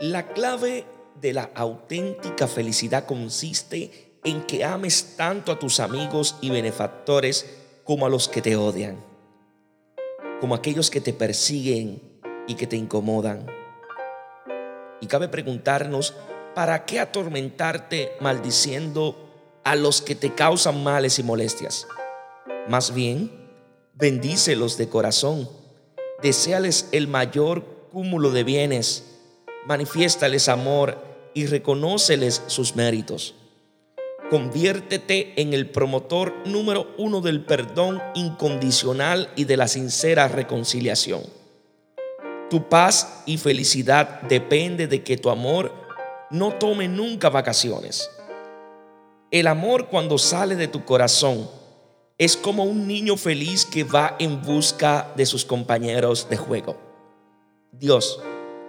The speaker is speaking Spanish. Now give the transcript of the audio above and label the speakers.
Speaker 1: La clave de la auténtica felicidad consiste en que ames tanto a tus amigos y benefactores como a los que te odian, como aquellos que te persiguen y que te incomodan. Y cabe preguntarnos, ¿para qué atormentarte maldiciendo a los que te causan males y molestias? Más bien, bendícelos de corazón, deseales el mayor cúmulo de bienes, manifiéstales amor y reconóceles sus méritos. Conviértete en el promotor número uno del perdón incondicional y de la sincera reconciliación. Tu paz y felicidad depende de que tu amor no tome nunca vacaciones. El amor cuando sale de tu corazón es como un niño feliz que va en busca de sus compañeros de juego. Dios